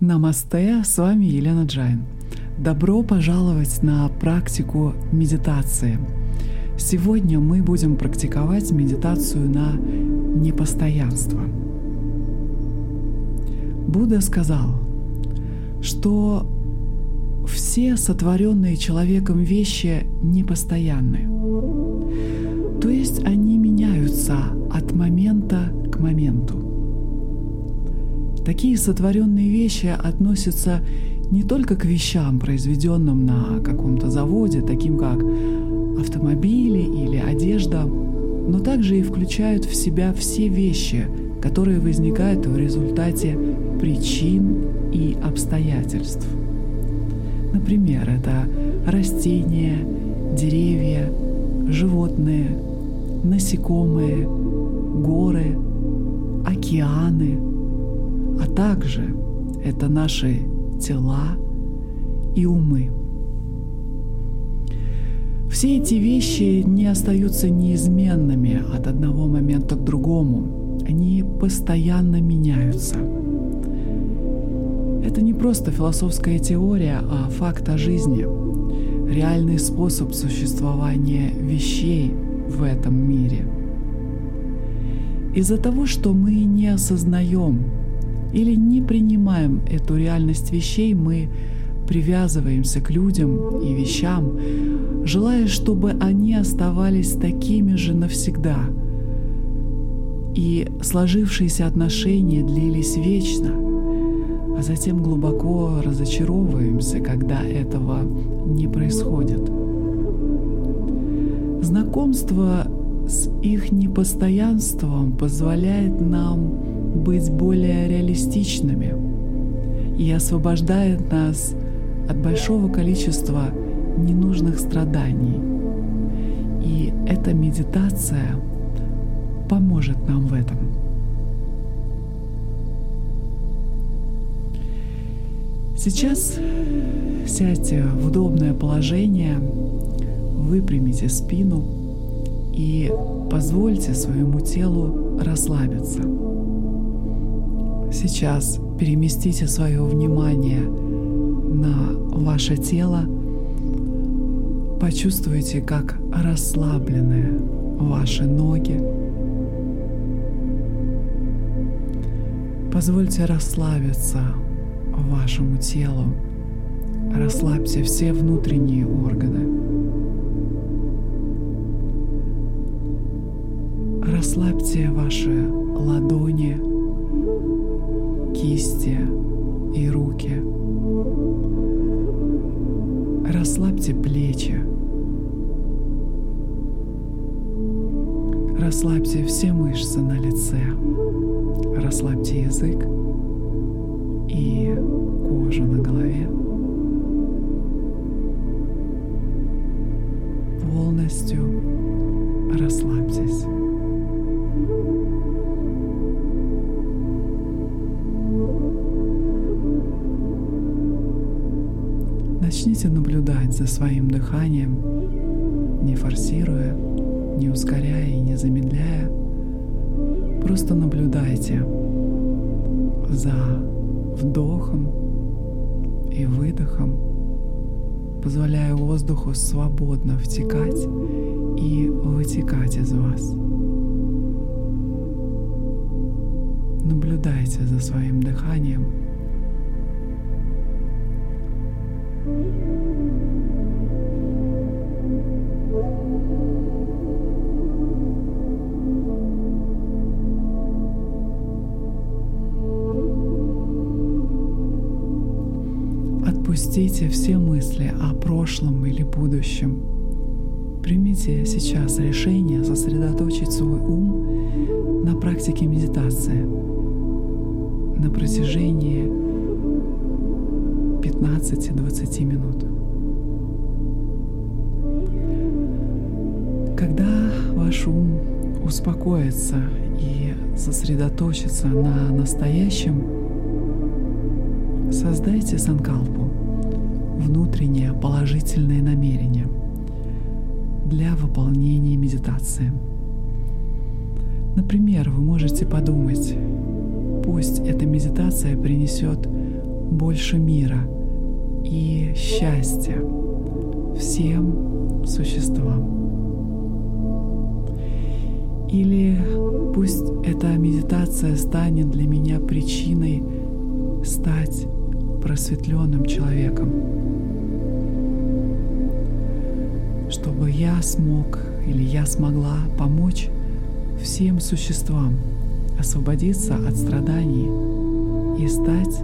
Намасте, с вами Елена Джайн. Добро пожаловать на практику медитации. Сегодня мы будем практиковать медитацию на непостоянство. Будда сказал, что все сотворенные человеком вещи непостоянны. То есть они меняются от момента к моменту. Такие сотворенные вещи относятся не только к вещам, произведенным на каком-то заводе, таким как автомобили или одежда, но также и включают в себя все вещи, которые возникают в результате причин и обстоятельств. Например, это растения, деревья, животные, насекомые, горы, океаны, а также это наши тела и умы. Все эти вещи не остаются неизменными от одного момента к другому. Они постоянно меняются. Это не просто философская теория, а факт о жизни, реальный способ существования вещей в этом мире. Из-за того, что мы не осознаем или не принимаем эту реальность вещей, мы привязываемся к людям и вещам, желая, чтобы они оставались такими же навсегда. И сложившиеся отношения длились вечно, а затем глубоко разочаровываемся, когда этого не происходит. Знакомство с их непостоянством позволяет нам быть более реалистичными и освобождает нас от большого количества ненужных страданий. И эта медитация поможет нам в этом. Сейчас сядьте в удобное положение, выпрямите спину и позвольте своему телу расслабиться. Сейчас переместите свое внимание на ваше тело. Почувствуйте, как расслаблены ваши ноги. Позвольте расслабиться вашему телу. Расслабьте все внутренние органы. Расслабьте ваши ладони, кисти и руки. Расслабьте плечи. Расслабьте все мышцы на лице. Расслабьте язык и кожу на голове. Полностью за своим дыханием, не форсируя, не ускоряя и не замедляя. Просто наблюдайте за вдохом и выдохом, позволяя воздуху свободно втекать и вытекать из вас. Наблюдайте за своим дыханием – Отпустите все мысли о прошлом или будущем. Примите сейчас решение сосредоточить свой ум на практике медитации на протяжении 15-20 минут. Когда ваш ум успокоится и сосредоточится на настоящем, создайте санкалпу, внутреннее положительное намерение для выполнения медитации. Например, вы можете подумать, пусть эта медитация принесет больше мира и счастья всем существам. Или пусть эта медитация станет для меня причиной стать просветленным человеком, чтобы я смог или я смогла помочь всем существам освободиться от страданий и стать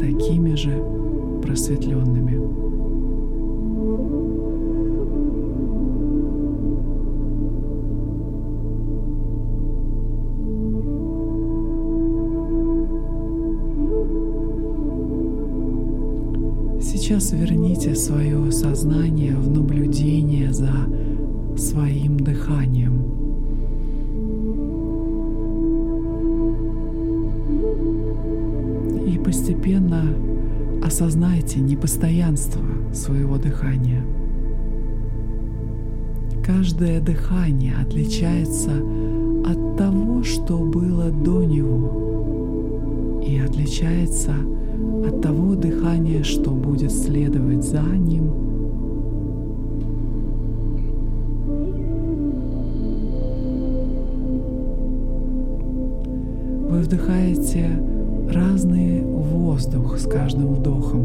такими же просветленными. Сейчас верните свое сознание в наблюдение за своим дыханием. И постепенно осознайте непостоянство своего дыхания. Каждое дыхание отличается от того, что было до него, и отличается от того дыхания, что будет следовать за ним. Вы вдыхаете разный воздух с каждым вдохом.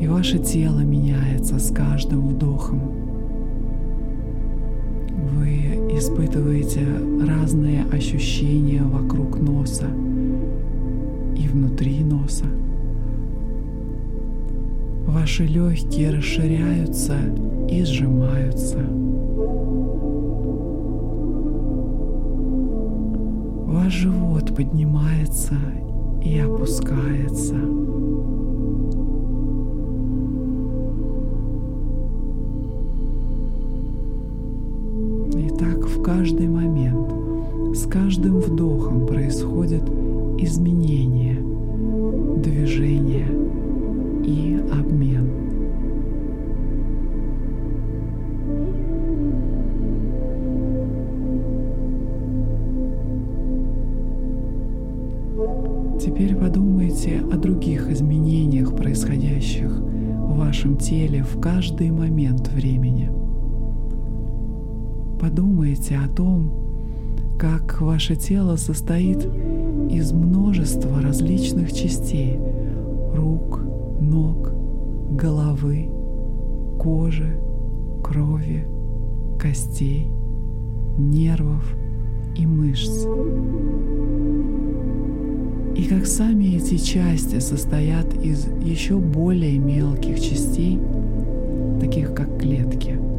И ваше тело меняется с каждым вдохом. Вы испытываете разные ощущения вокруг носа внутри носа. Ваши легкие расширяются и сжимаются. Ваш живот поднимается и опускается. И так в каждый момент, с каждым вдохом происходит изменение, движение и обмен. Теперь подумайте о других изменениях, происходящих в вашем теле в каждый момент времени. Подумайте о том, как ваше тело состоит из множества различных частей рук, ног, головы, кожи, крови, костей, нервов и мышц. И как сами эти части состоят из еще более мелких частей, таких как клетки –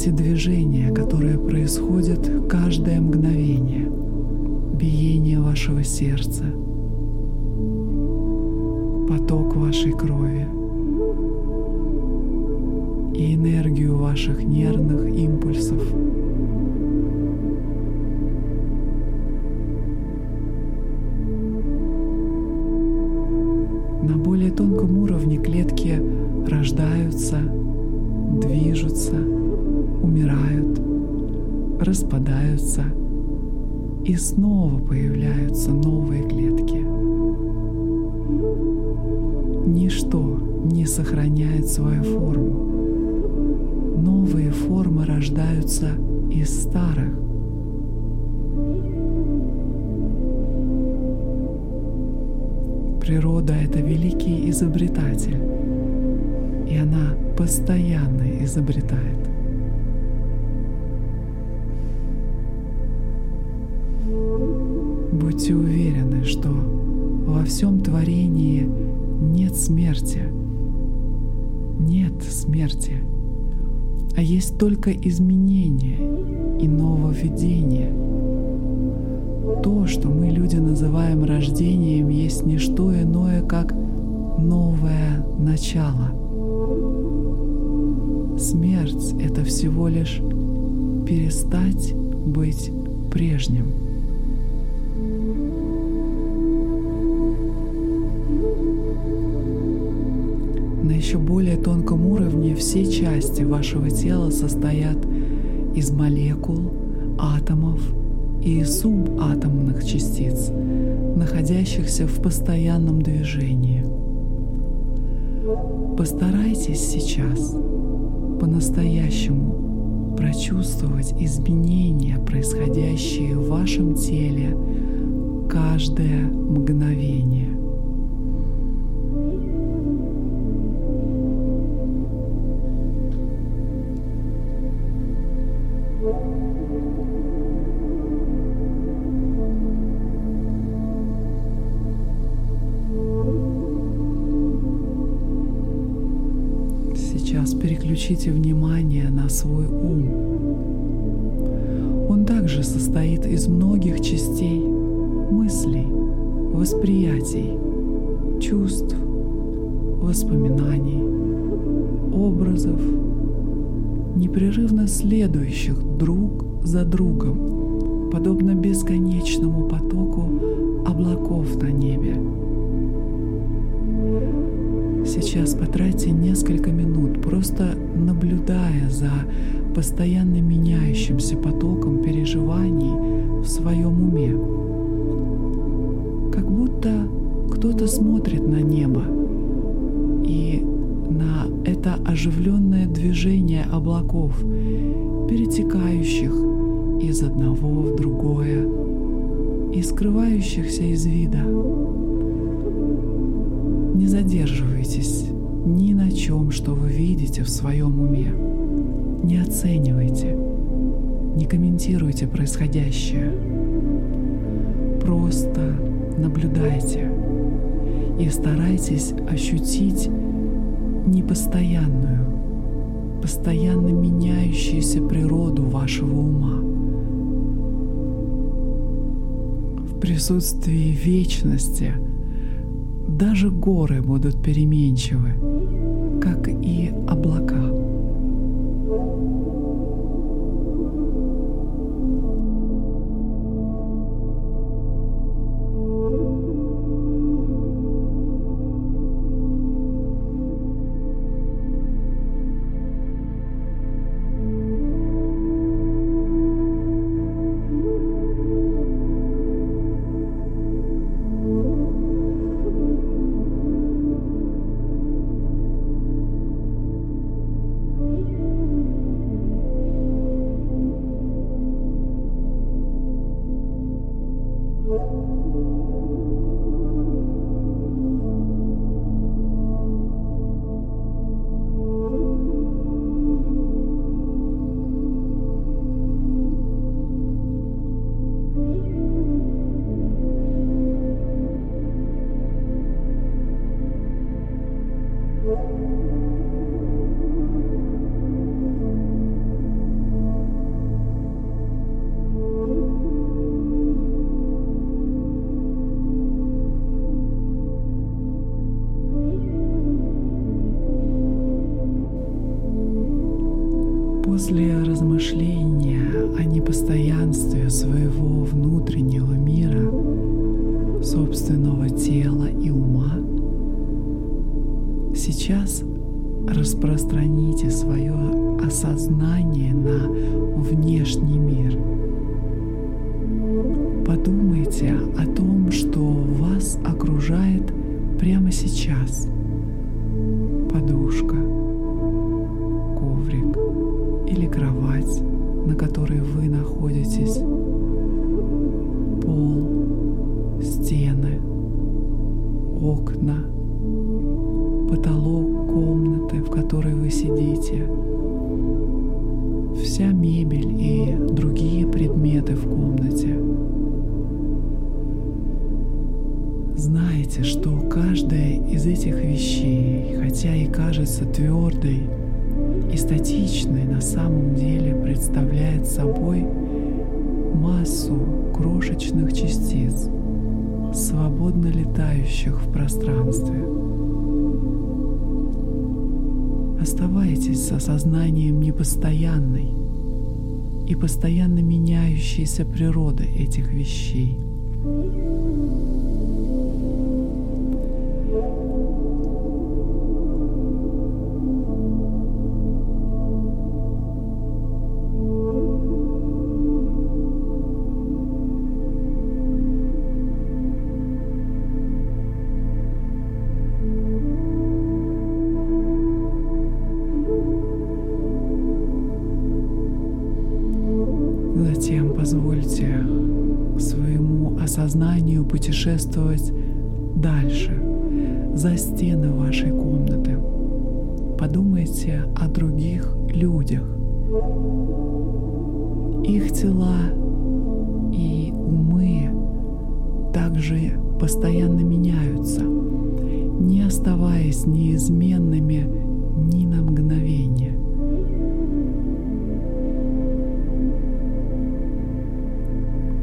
Осознавайте движение, которое происходит каждое мгновение, биение вашего сердца, поток вашей крови и энергию ваших нервных импульсов. Распадаются и снова появляются новые клетки. Ничто не сохраняет свою форму. Новые формы рождаются из старых. Природа — это великий изобретатель, и она постоянно изобретает. Будьте уверены, что во всем творении нет смерти. Нет смерти, а есть только изменение и нововведение. То, что мы люди называем рождением, есть не что иное, как новое начало. Смерть — это всего лишь перестать быть прежним. На еще более тонком уровне все части вашего тела состоят из молекул, атомов и субатомных частиц, находящихся в постоянном движении. Постарайтесь сейчас по-настоящему прочувствовать изменения, происходящие в вашем теле каждое мгновение. Переключите внимание на свой ум. Он также состоит из многих частей мыслей, восприятий, чувств, воспоминаний, образов, непрерывно следующих друг за другом, подобно бесконечному потоку облаков на небе. Сейчас потратьте несколько минут, скрывающихся из вида. Не задерживайтесь ни на чем, что вы видите в своем уме. Не оценивайте, не комментируйте происходящее. Просто наблюдайте и старайтесь ощутить непостоянную, постоянно меняющуюся природу вашего ума. Присутствии вечности – даже горы будут переменчивы, как и облака. тела и ума, сейчас распространите свое осознание на внешний мир. Подумайте о том, что вас окружает прямо сейчас. Подушка, или кровать, на которой вы находитесь, хотя и кажется твердой, и статичной на самом деле представляет собой массу крошечных частиц, свободно летающих в пространстве. Оставайтесь с осознанием непостоянной и постоянно меняющейся природы этих вещей – Позвольте своему осознанию путешествовать дальше, за стены вашей комнаты. Подумайте о других людях. Их тела и умы также постоянно меняются, не оставаясь неизменными ни на мгновение.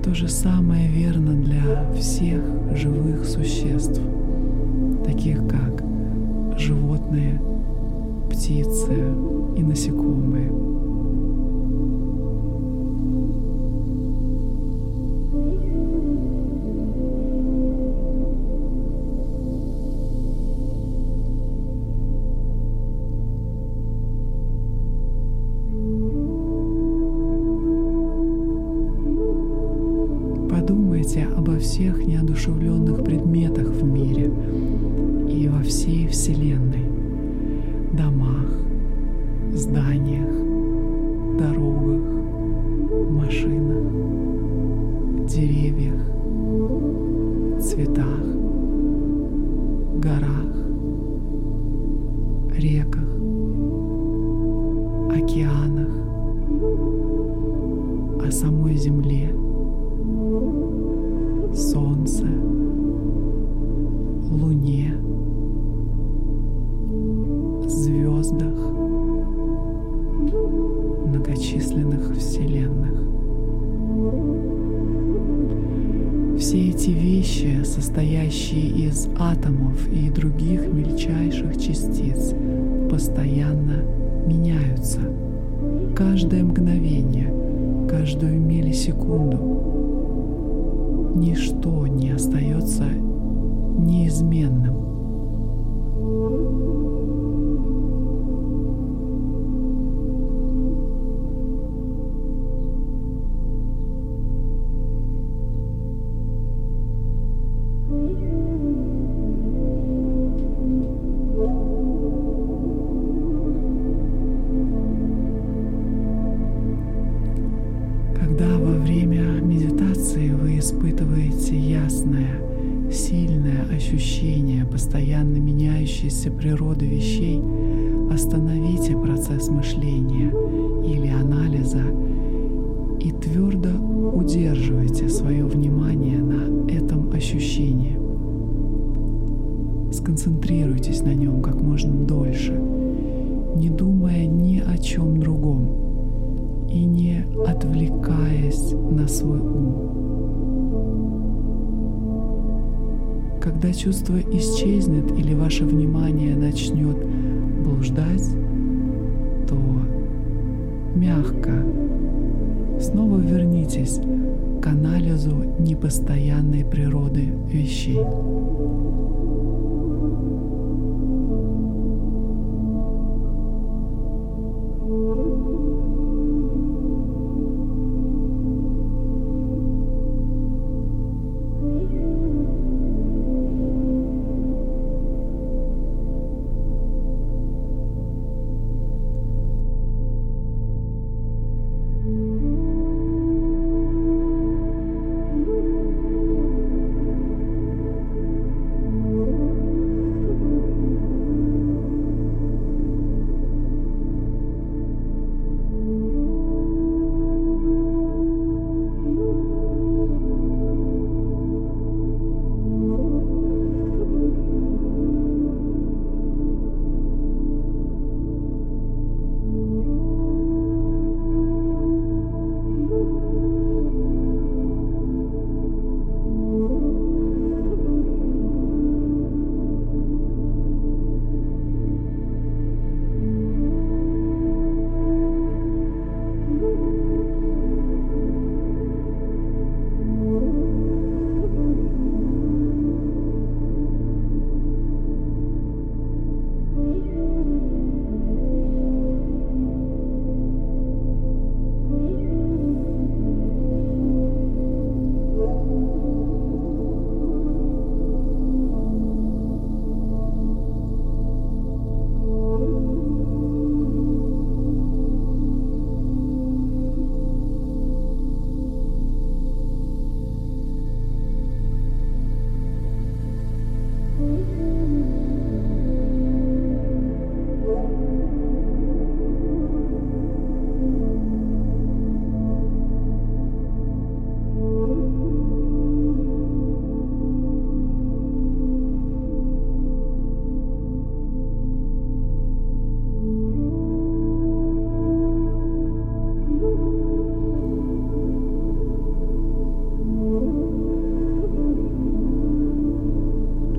То же самое верно для всех живых существ, таких как животные, птицы и насекомые. Солнце, Луне, звездах, многочисленных вселенных. Все эти вещи, состоящие из атомов и природы вещей, остановите процесс мышления непостоянной природы вещей.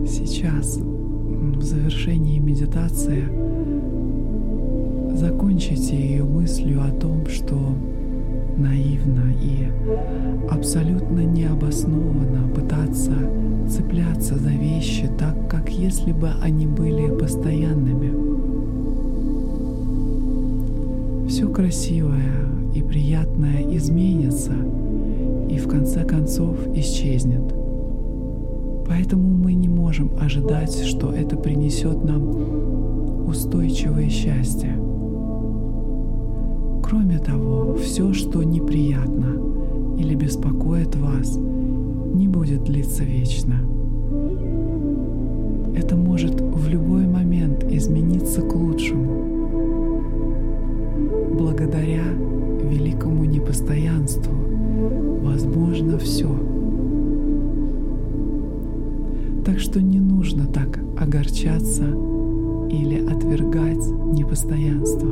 сейчас, в завершении медитации, закончите ее мыслью о том, что наивно и абсолютно необоснованно пытаться цепляться за вещи так, как если бы они были постоянными. Все красивое и приятное изменится и в конце концов исчезнет. Поэтому мы не можем ожидать, что это принесет нам устойчивое счастье. Кроме того, все, что неприятно или беспокоит вас, не будет длиться вечно. Это может в любой момент измениться к лучшему. Благодаря великому непостоянству возможно все. Так что не нужно так огорчаться или отвергать непостоянство.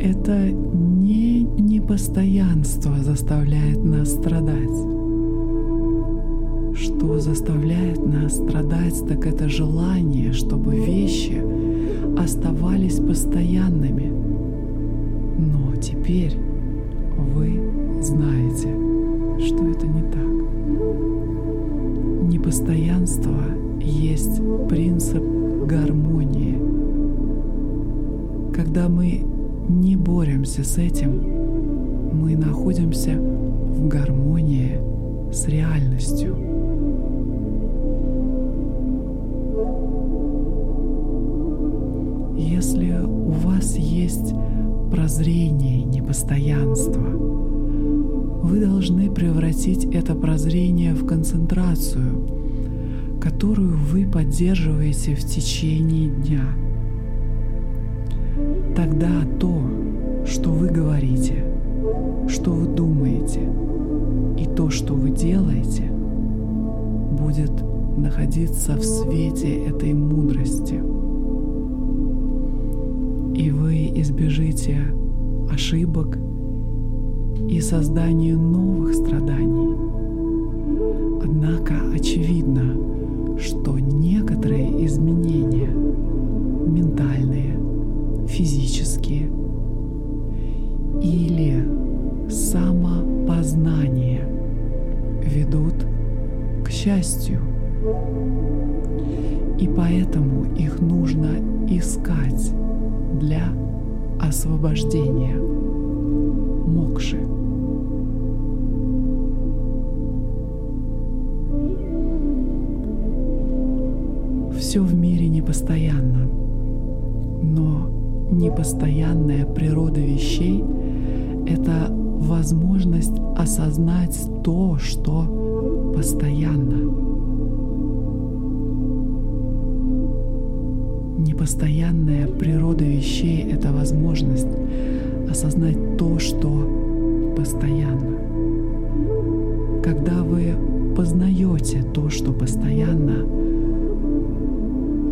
это не непостоянство заставляет нас страдать. Что заставляет нас страдать, так это желание, чтобы вещи оставались постоянными. Но теперь гармонии. Когда мы не боремся с этим, мы находимся в гармонии с реальностью. Если у вас есть прозрение непостоянства, вы должны превратить это прозрение в концентрацию, которую вы поддерживаете в течение дня – тогда то, что вы говорите, что вы думаете и то, что вы делаете, будет находиться в свете этой мудрости. И вы избежите ошибок и создания новых страданий. Однако очевидно, что некоторые изменения ментальные физические или самопознание ведут к счастью. И поэтому их нужно искать для освобождения мокши. Непостоянная природа вещей — это возможность осознать то, что постоянно. Непостоянная природа вещей — это возможность осознать то, что постоянно. Когда вы познаете то, что постоянно,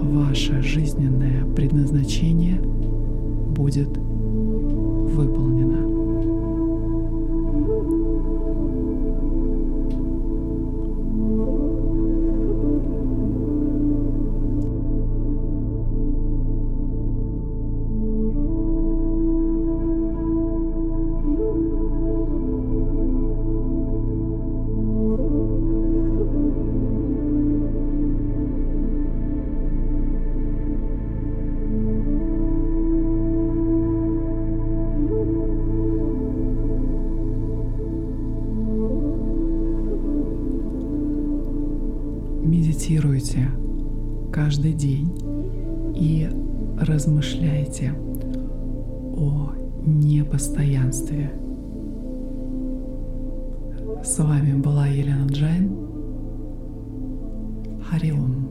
ваше жизненное предназначение — будет выполнено. Каждый день и размышляйте о непостоянстве. С вами была Елена Джайн. Тат сат.